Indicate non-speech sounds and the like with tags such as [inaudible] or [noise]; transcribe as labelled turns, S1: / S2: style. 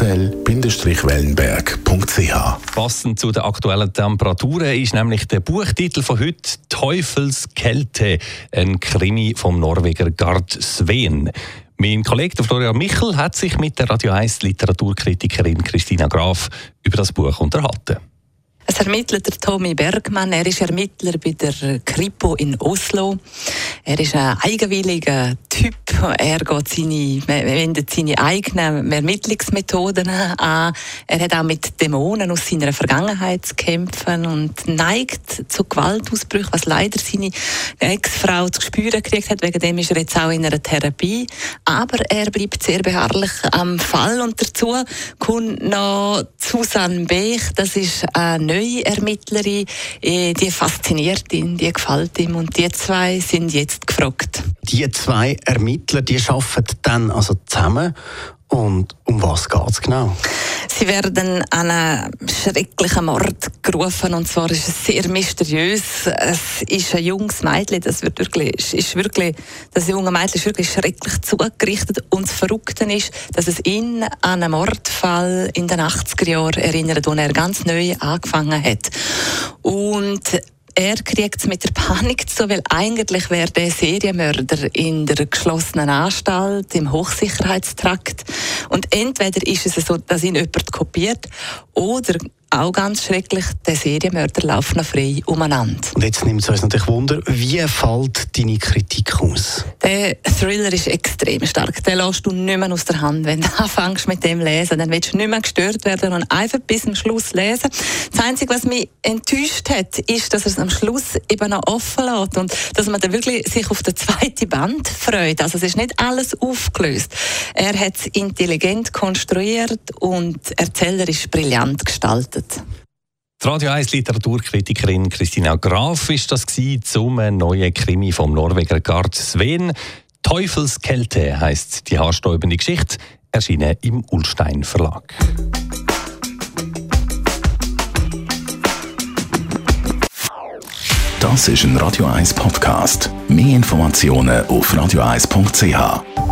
S1: www.hotel-wellenberg.ch
S2: Passend zu den aktuellen Temperaturen ist nämlich der Buchtitel von heute Teufelskälte, ein Krimi vom Norweger Gard Sveen. Mein Kollege Florian Michel hat sich mit der Radio 1 Literaturkritikerin Christina Graf über das Buch unterhalten.
S3: Es ermittelt der Tommy Bergmann. Er ist Ermittler bei der Kripo in Oslo. Er ist ein eigenwilliger Typ. Er geht seine, wendet seine eigenen Ermittlungsmethoden an. Er hat auch mit Dämonen aus seiner Vergangenheit zu kämpfen und neigt zu Gewaltausbrüchen, was leider seine Ex-Frau zu spüren gekriegt hat. Wegen dem ist er jetzt auch in einer Therapie. Aber er bleibt sehr beharrlich am Fall. Und dazu kommt noch Susanne Bech. Das ist eine neue Ermittlerin, äh, die fasziniert ihn, die gefällt ihm und die zwei sind jetzt gefragt.
S4: Die zwei Ermittler, die arbeiten dann also zusammen und um was geht es genau?
S3: Sie werden an einen schrecklichen Mord gerufen und zwar ist es sehr mysteriös. Es ist ein junges Mädchen, das wird wirklich, ist wirklich, das junge Mädchen ist wirklich schrecklich zugerichtet und das Verrückte ist, dass es ihn an einen Mordfall in den 80er Jahren erinnert, wo er ganz neu angefangen hat. Und er kriegt es mit der Panik zu, weil eigentlich wäre der Serienmörder in der geschlossenen Anstalt, im Hochsicherheitstrakt. Und entweder ist es so, dass ihn jemand kopiert, oder auch ganz schrecklich, der Serienmörder läuft noch frei umeinander.
S4: Und jetzt nimmt es uns natürlich Wunder, wie fällt deine Kritik aus?
S3: Der Thriller ist extrem stark. Den lässt du nicht mehr aus der Hand. Wenn du [laughs] anfängst mit dem lesen, dann willst du nicht mehr gestört werden und einfach bis zum Schluss lesen. Das Einzige, was mich enttäuscht hat, ist, dass er es am Schluss eben noch offen lässt und dass man dann wirklich sich auf den zweiten Band freut. Also es ist nicht alles aufgelöst. Er hat es intelligent konstruiert und erzählerisch brillant gestaltet bewertet.
S2: Die Radio 1 Literaturkritikerin Christina Graf ist das zum neuen Krimi vom Norweger Gard Sven. Teufelskälte heißt die haarstäubende Geschichte, erschienen im Ulstein Verlag.
S1: Das ist ein Radio 1 Podcast. Mehr Informationen auf radio1.ch.